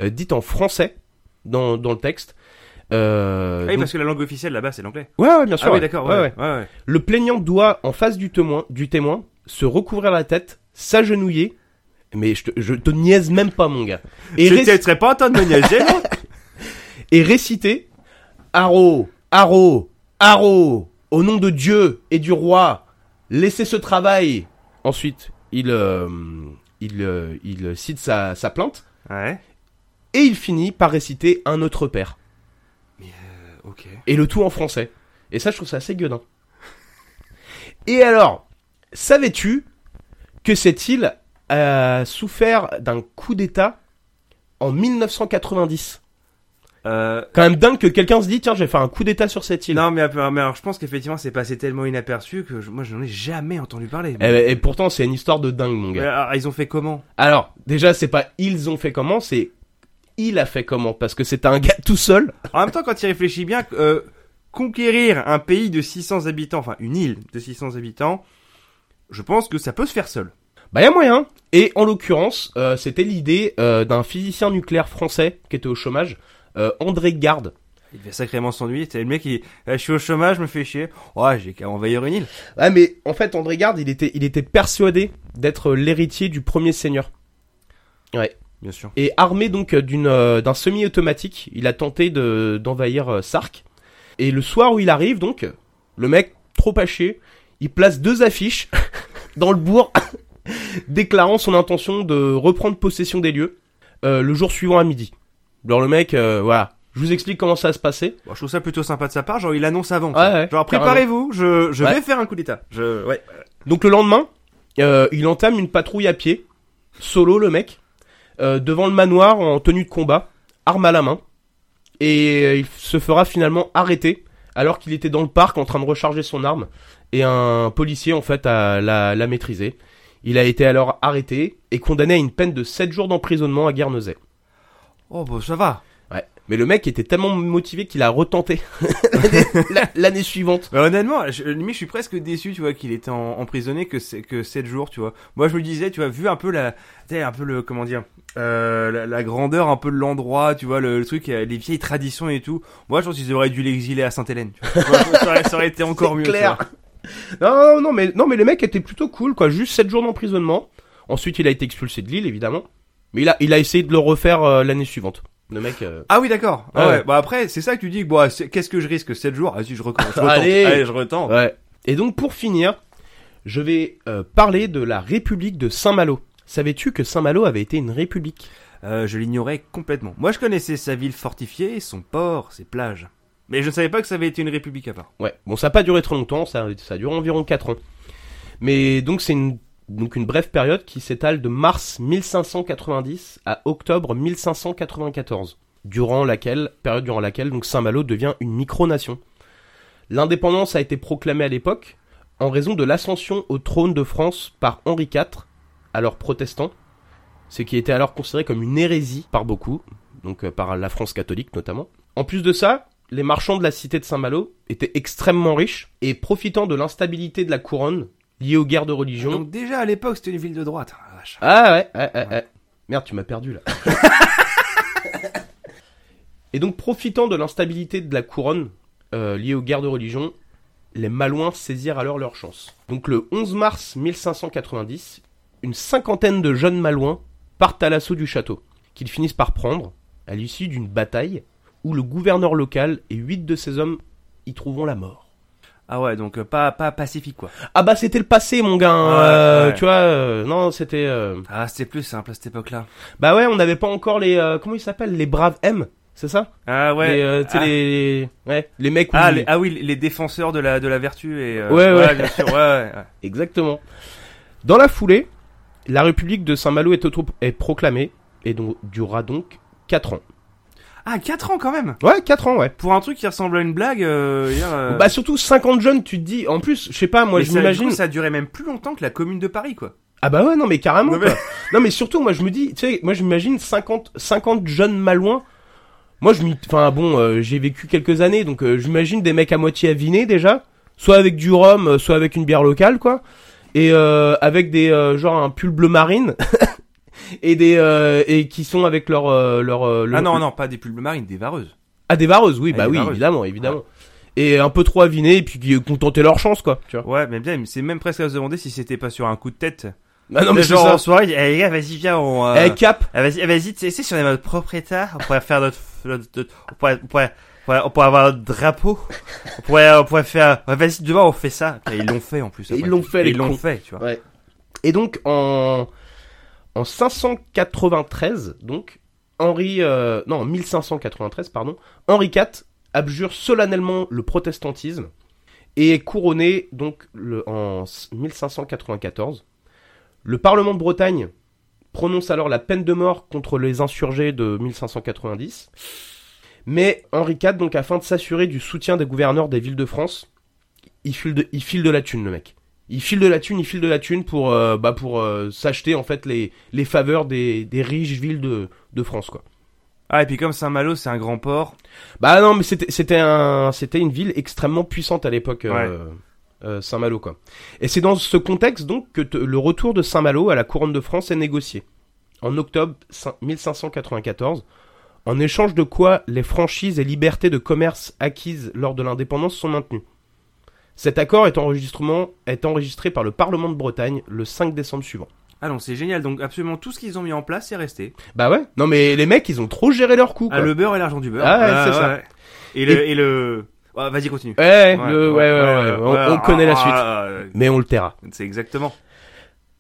dite en français dans dans le texte. Euh, Ah oui, donc- parce que la langue officielle là-bas, c'est l'anglais. Ouais, ouais, bien sûr. Ah oui, ouais. d'accord, ouais. Le plaignant doit, en face du témoin, du témoin, se recouvrir la tête, s'agenouiller. Mais je te, je te niaise même pas, mon gars. Et, Je réc- pas en train de me niaiser, moi? Et réciter Haro, Haro, Haro, au nom de Dieu et du roi, laissez ce travail. Ensuite, il, euh, il, euh, il cite sa, sa plainte Ouais. et il finit par réciter un autre père. Ok. Et le tout en français. Et ça, je trouve ça assez gueudin. Et alors, savais-tu que cette île a souffert d'un coup d'état en 1990 Euh, Quand même dingue que quelqu'un se dit, tiens, je vais faire un coup d'état sur cette île. non, mais, mais alors, je pense qu'effectivement, c'est passé tellement inaperçu que je- moi, je n'en ai jamais entendu parler. Et, et pourtant, c'est une histoire de dingue, mon gars. alors, ils ont fait comment? Alors, déjà, c'est pas ils ont fait comment, c'est il a fait comment. Parce que c'est un gars tout seul. En même temps, quand il réfléchit bien, euh, conquérir un pays de 600 habitants, enfin une île de 600 habitants, je pense que ça peut se faire seul. Bah, y a moyen. Et en l'occurrence, euh, c'était l'idée euh, d'un physicien nucléaire français qui était au chômage, euh, André Garde. Il devait sacrément s'ennuyer. C'est le mec qui, eh, je suis au chômage, je me fais chier. Ouais, j'ai qu'à envahir une île. Ouais, mais en fait, André Garde, il était, il était persuadé d'être l'héritier du premier seigneur. Ouais. Bien sûr. Et armé donc d'une euh, d'un semi-automatique, il a tenté de d'envahir Sark. Et le soir où il arrive, donc, le mec trop haché, il place deux affiches dans le bourg déclarant son intention de reprendre possession des lieux euh, le jour suivant à midi. Alors le mec, euh, voilà, je vous explique comment ça va se passer. Bon, je trouve ça plutôt sympa de sa part. Genre, il annonce avant. Ouais, ouais, genre, préparez-vous, je, je Ouais. vais faire un coup d'état. Je, ouais. Donc le lendemain, euh, il entame une patrouille à pied, solo le mec, euh, devant le manoir en tenue de combat, arme à la main, et euh, il se fera finalement arrêter alors qu'il était dans le parc en train de recharger son arme, et un policier en fait a- l'a l'a maîtrisé. Il a été alors arrêté et condamné à une peine de 7 jours d'emprisonnement à Guernesey. Oh, bah, ça va. Ouais. Mais le mec était tellement motivé qu'il a retenté la- l'année suivante. Bah, honnêtement, je, limite, je suis presque déçu, tu vois, qu'il était en, emprisonné que c'est que 7 jours, tu vois. Moi, je me disais, tu vois, vu un peu la, un peu le, comment dire, euh, la, la grandeur un peu de l'endroit, tu vois, le, le truc, euh, les vieilles traditions et tout. Moi, je pense qu'ils auraient dû l'exiler à Sainte-Hélène. tu vois. Moi, ça, aurait, ça aurait été encore C'est mieux. clair. tu vois. Non, non, non, mais, non, mais le mec était plutôt cool, quoi. Juste 7 jours d'emprisonnement. Ensuite, il a été expulsé de l'île, évidemment. Mais il a, il a essayé de le refaire euh, l'année suivante. Le mec. euh, Ah oui, d'accord. Ah Ouais. ouais. Bah après, c'est ça que tu dis. Bon, qu'est-ce que je risque 7 jours? Vas-y, je recommence. Je. Allez, je retente. Ouais. Et donc, pour finir, je vais euh, parler de la République de Saint-Malo. Savais-tu que Saint-Malo avait été une république? Euh, je l'ignorais complètement. Moi, je connaissais sa ville fortifiée, son port, ses plages. Mais je ne savais pas que ça avait été une république à part. Ouais. Bon, ça n'a pas duré trop longtemps, ça, ça a duré environ 4 ans. Mais donc, c'est une, donc une brève période qui s'étale de mars 1590 à octobre 1594, durant laquelle, période durant laquelle donc Saint-Malo devient une micronation. L'indépendance a été proclamée à l'époque en raison de l'ascension au trône de France par Henri IV, alors protestant, ce qui était alors considéré comme une hérésie par beaucoup, donc euh, par la France catholique notamment. En plus de ça, les marchands de la cité de Saint-Malo étaient extrêmement riches et profitant de l'instabilité de la couronne liée aux guerres de religion. Donc déjà à l'époque, c'était une ville de droite. Ah. Ah ouais, ouais, ouais, ouais. Merde, tu m'as perdu là. et donc profitant de l'instabilité de la couronne euh, liée aux guerres de religion, les Malouins saisirent alors leur chance. Donc le 11 mars 1590, une cinquantaine de jeunes Malouins partent à l'assaut du château, qu'ils finissent par prendre à l'issue d'une bataille où le gouverneur local et huit de ses hommes y trouveront la mort. Ah ouais, donc euh, pas pas pacifique quoi. Ah bah c'était le passé mon gars, hein, Ouais, euh, ouais. tu vois, euh, non c'était... euh, Ah, c'était plus simple à cette époque-là. Bah ouais, on n'avait pas encore les euh, comment ils s'appellent les braves M, c'est ça? Ah ouais. les, euh, ah. les ouais, les mecs où Ah, les- ah oui, les défenseurs de la de la vertu et. euh, Ouais, ouais. bien sûr. Ouais, exactement. Dans la foulée, la République de Saint-Malo est, est proclamée et donc durera donc 4 ans. Ah, 4 ans quand même. Ouais, 4 ans ouais. Pour un truc qui ressemble à une blague. Euh, hier, euh, Bah surtout 50 jeunes, tu te dis en plus, je sais pas moi mais je ça, du m'imagine coup, ça a duré même plus longtemps que la commune de Paris quoi. Ah bah ouais, non mais carrément Non, quoi. mais- Non mais surtout moi je me dis, tu sais, moi je m'imagine 50 50 jeunes malouins. Moi je m'y enfin bon, euh, j'ai vécu quelques années donc euh, j'imagine des mecs à moitié avinés déjà, soit avec du rhum, soit avec une bière locale quoi. Et euh, avec des euh, genre un pull bleu marine et des euh, et qui sont avec leur euh, leur euh, le- Ah non, non, pas des pulls bleu marine, des vareuses. Ah des vareuses, oui, Ah, bah des oui, vareuses. évidemment, évidemment. Et un peu trop avinés et puis qui contentaient leur chance quoi, tu vois. Ouais, mais bien, c'est même presque à se demander si c'était pas sur un coup de tête. Ah non mais genre en soirée, eh, les gars, vas-y, viens, on. euh, Eh cap. ah, vas-y, eh, vas-y, tu sais, si on est notre propre état, on pourrait faire notre, notre- notre- on pourrait, on pourrait, on pourrait, on pourrait avoir notre drapeau. On pourrait, on pourrait faire, ouais, vas-y, demain on fait ça. Et ils l'ont fait en plus. Et ils l'ont fait, Et les Ils l'ont cons. fait, tu vois. Et donc en en 593 donc Henri euh, non en 1593 pardon Henri IV abjure solennellement le protestantisme et est couronné donc en 1594. Le Parlement de Bretagne prononce alors la peine de mort contre les insurgés de 1590. Mais Henri IV, donc afin de s'assurer du soutien des gouverneurs des villes de France, il file de la thune le mec. Il file de la thune, il file de la thune pour, euh, bah pour euh, s'acheter en fait les, les faveurs des, des riches villes de, de France quoi. Ah, et puis comme Saint-Malo, c'est un grand port. Bah non mais c'était c'était un c'était une ville extrêmement puissante à l'époque euh, euh, Saint-Malo quoi. Et c'est dans ce contexte donc que te- le retour de Saint-Malo à la couronne de France est négocié. En octobre cin- 1594, en échange de quoi les franchises et libertés de commerce acquises lors de l'indépendance sont maintenues. Cet accord est, enregistrement, est enregistré par le Parlement de Bretagne le 5 décembre suivant. Ah non, c'est génial. Donc absolument tout ce qu'ils ont mis en place est resté. Bah ouais, non mais les mecs ils ont trop géré leur coup quoi. Ah, le beurre et l'argent du beurre. Ah ouais, c'est ça. Et le, et le... Ouais, vas-y, continue. Ouais, le- ouais, ouais, ouais, on- on connaît la suite. ah, ah, Mais on le taira. C'est exactement.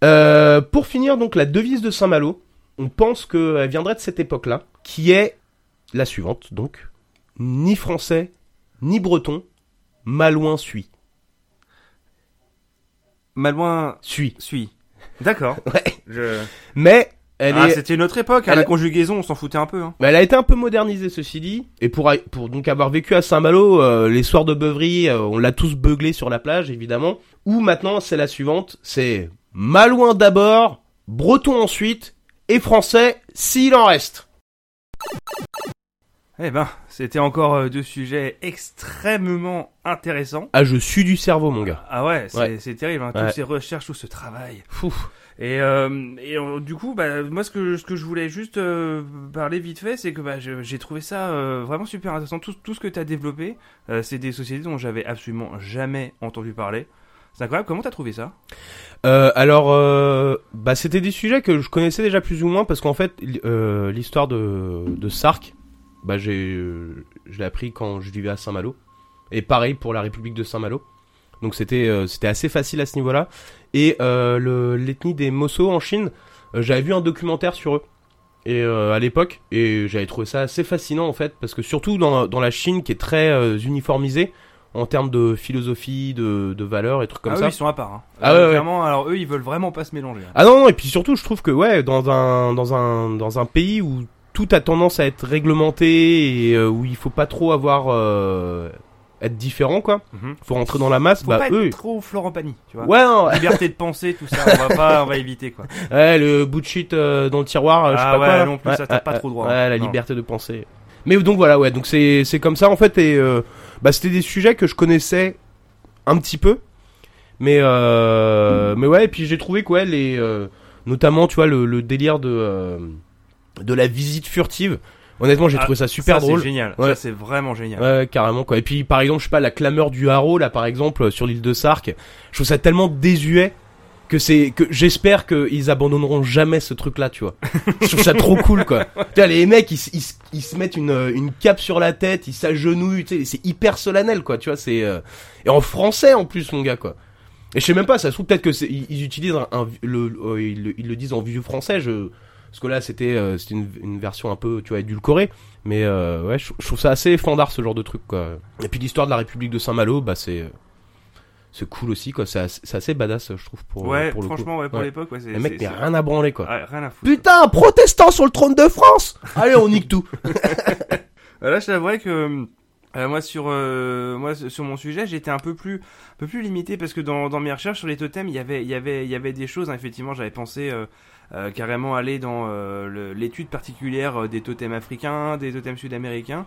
Euh, pour finir, donc, la devise de Saint-Malo, on pense qu'elle viendrait de cette époque-là, qui est la suivante, donc. Ni français, ni breton, Malouin suit. Malouin Suit. suit. D'accord. Ouais. Je... Mais, elle ah, est, c'était une autre époque. elle- La conjugaison, on s'en foutait un peu. Hein. mais elle a été un peu modernisée, ceci dit. Et pour, pour donc avoir vécu à Saint-Malo, euh, les soirs de beuverie, euh, on l'a tous beuglé sur la plage, évidemment. Ou maintenant, c'est la suivante, c'est Malouin d'abord, breton ensuite, et français, s'il en reste. Eh ben, c'était encore euh, deux sujets extrêmement intéressants. Ah, je suis du cerveau, mon gars. Ah ouais, c'est Ouais. terrible. Hein, Ouais. Toutes ces recherches, tout ce travail. Fou. Et, euh, et euh, du coup, bah, moi, ce que, ce que je voulais juste euh, parler vite fait, c'est que bah, j'ai trouvé ça euh, vraiment super intéressant. Tout, tout ce que tu as développé, euh, c'est des sociétés dont j'avais absolument jamais entendu parler. C'est incroyable. Comment t'as trouvé ça? Euh, alors, euh, bah, c'était des sujets que je connaissais déjà plus ou moins parce qu'en fait, euh, l'histoire de, de Sark, bah, j'ai, euh, je l'ai appris quand je vivais à Saint-Malo. Et pareil pour la République de Saint-Malo. Donc c'était, euh, c'était assez facile à ce niveau-là. Et euh, le, l'ethnie des Mosso en Chine, euh, j'avais vu un documentaire sur eux. Et euh, à l'époque, et j'avais trouvé ça assez fascinant en fait, parce que surtout dans, dans la Chine qui est très euh, uniformisée en termes de philosophie, de, de valeurs et trucs comme ah, ça. eux, ils sont à part. Hein. Ah Euh, ouais, alors eux, ils veulent vraiment pas se mélanger. hein. Ah non, non, et puis surtout, je trouve que ouais, dans un dans un dans un pays où tout a tendance à être réglementé et euh, où il faut pas trop avoir euh, être différent quoi. Mhm. Faut rentrer dans la masse. Faut bah pas eux. être trop Florent Pagny, tu vois. Ouais, non, Liberté de penser, tout ça, on va pas, on va éviter quoi. ouais, le bout de shit euh, dans le tiroir, euh, je sais Ah pas ouais, quoi. non plus, ça, t'as pas trop droit. Ouais, la Non. liberté de penser. Mais donc voilà, ouais, donc c'est c'est comme ça en fait et euh, bah c'était des sujets que je connaissais un petit peu. Mais euh, mais ouais, et puis j'ai trouvé quoi les euh, notamment tu vois le, le délire de euh, de la visite furtive. Honnêtement, j'ai Ah, trouvé ça super ça, drôle. C'est génial. Ouais. Ça, c'est vraiment génial. Ouais, carrément quoi. Et puis par exemple, je sais pas la clameur du haro là par exemple sur l'île de Sark, je trouve ça tellement désuet que c'est que j'espère qu'ils abandonneront jamais ce truc là, tu vois. je trouve ça trop cool quoi. Tu vois les mecs ils, ils, ils se mettent une une cape sur la tête, ils s'agenouillent, tu sais, c'est hyper solennel quoi, tu vois, c'est euh, et en français en plus mon gars quoi. Et je sais même pas, ça se trouve peut-être que c'est ils, ils utilisent un, un- le, euh, ils, le- ils le disent en vieux français, je parce que là c'était euh, une, une version un peu tu vois édulcorée. Mais euh, ouais, je, je trouve ça assez fandard ce genre de truc quoi. Et puis l'histoire de la République de Saint-Malo, bah c'est c'est cool aussi quoi. C'est assez, badass je trouve pour ouais, pour le coup. franchement, ouais, pour Ouais. l'époque, ouais. Les mecs, c'est- rien à branler quoi. Ouais, rien à foutre. Putain, un protestant sur le trône de France Allez, on nique tout. Euh, Là, je t'avouerais que euh, moi sur euh, moi sur mon sujet, j'étais un peu plus un peu plus limité parce que dans, dans mes recherches sur les totems, il y avait il y avait il y avait des choses. hein, effectivement, j'avais pensé euh, euh, carrément aller dans euh, l'étude particulière euh, des totems africains, des totems sud-américains.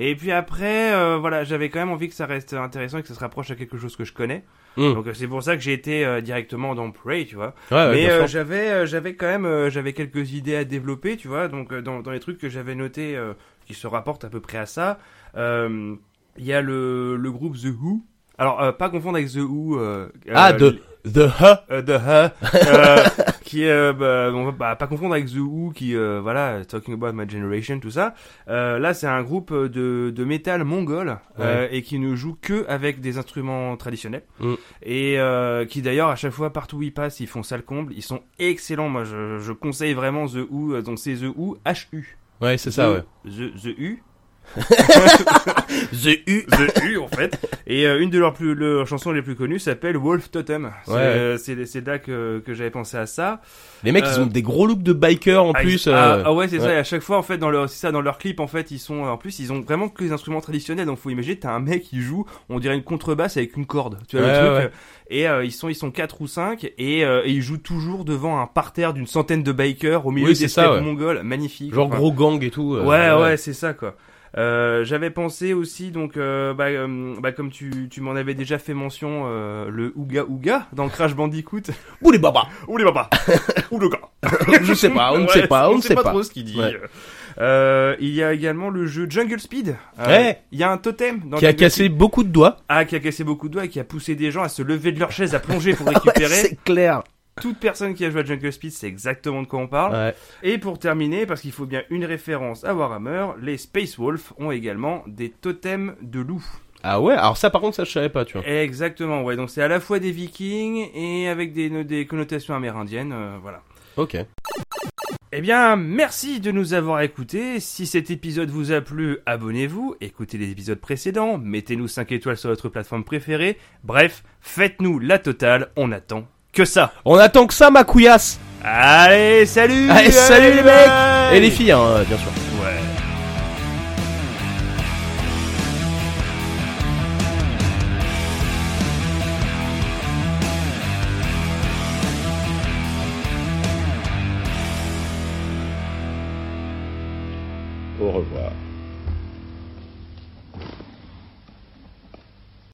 Et puis après, euh, voilà, j'avais quand même envie que ça reste intéressant et que ça se rapproche à quelque chose que je connais. Hum. Donc c'est pour ça que j'ai été euh, directement dans Prey, tu vois. Ouais, Mais euh, j'avais euh, j'avais quand même euh, j'avais quelques idées à développer, tu vois. Donc dans, dans les trucs que j'avais notés euh, qui se rapportent à peu près à ça, euh, il y a le, le groupe The Who. Alors euh, pas confondre avec The Who. euh, ah, euh, de The Huh. euh, The Who, qui est euh, bah, on va bah, pas confondre avec The Who qui euh, voilà Talking About My Generation tout ça. Euh, là c'est un groupe de de métal mongol euh, et qui ne joue que avec des instruments traditionnels Mm. et euh, qui d'ailleurs à chaque fois partout où ils passent ils font ça le comble. Ils sont excellents. Moi je, je conseille vraiment The Who euh, donc c'est The Who H U. Ouais, c'est ça, ouais. The The U The U. The U en fait. Et euh, une de leurs plus leurs chansons les plus connues s'appelle Wolf Totem. C'est Ouais. euh, c'est c'est là que que j'avais pensé à ça. Les mecs, Euh, ils ont des gros looks de bikers en Ah, plus. ils- ah, euh, ah ouais c'est ça ouais. et à chaque fois en fait dans leur c'est ça dans leur clip en fait ils sont en plus ils ont vraiment que des instruments traditionnels donc faut imaginer t'as un mec qui joue on dirait une contrebasse avec une corde tu vois Ouais, le truc ouais. euh, et euh, ils sont ils sont quatre ou cinq et, euh, et ils jouent toujours devant un parterre d'une centaine de bikers au milieu Oui, des ça, steppes ouais. mongols magnifique Genre Enfin, gros gang et tout. euh, ouais, ouais, c'est ça quoi. Euh, J'avais pensé aussi donc euh, bah, euh, bah, comme tu, tu m'en avais déjà fait mention euh, le Ouga Ouga dans Crash Bandicoot. Ouh les babas Ou les papas Ou le gars Je sais pas, on ne Ouais, sait pas, on ne sait pas. trop ce qu'il dit. Ouais. Euh, il y a également le jeu Jungle Speed. Ouais. Il y a un totem dans Qui a cassé Speed. beaucoup de doigts. Ah, qui a cassé beaucoup de doigts et qui a poussé des gens à se lever de leur chaise, à plonger pour Ouais, récupérer. c'est clair. Toute personne qui a joué à Jungle Speed sait exactement de quoi on parle. Ouais. Et pour terminer, parce qu'il faut bien une référence à Warhammer, les Space Wolf ont également des totems de loups. Ah ouais, alors ça par contre ça je savais pas, tu vois. Exactement, ouais. Donc c'est à la fois des Vikings et avec des, des connotations amérindiennes, euh, voilà. Ok. Eh bien, merci de nous avoir écoutés. Si cet épisode vous a plu, abonnez-vous, écoutez les épisodes précédents, mettez-nous 5 étoiles sur votre plateforme préférée. Bref, faites-nous la totale, on attend que ça. On attend que ça ma couillasse Allez, salut Allez, salut les mecs Et les filles, hein, bien sûr.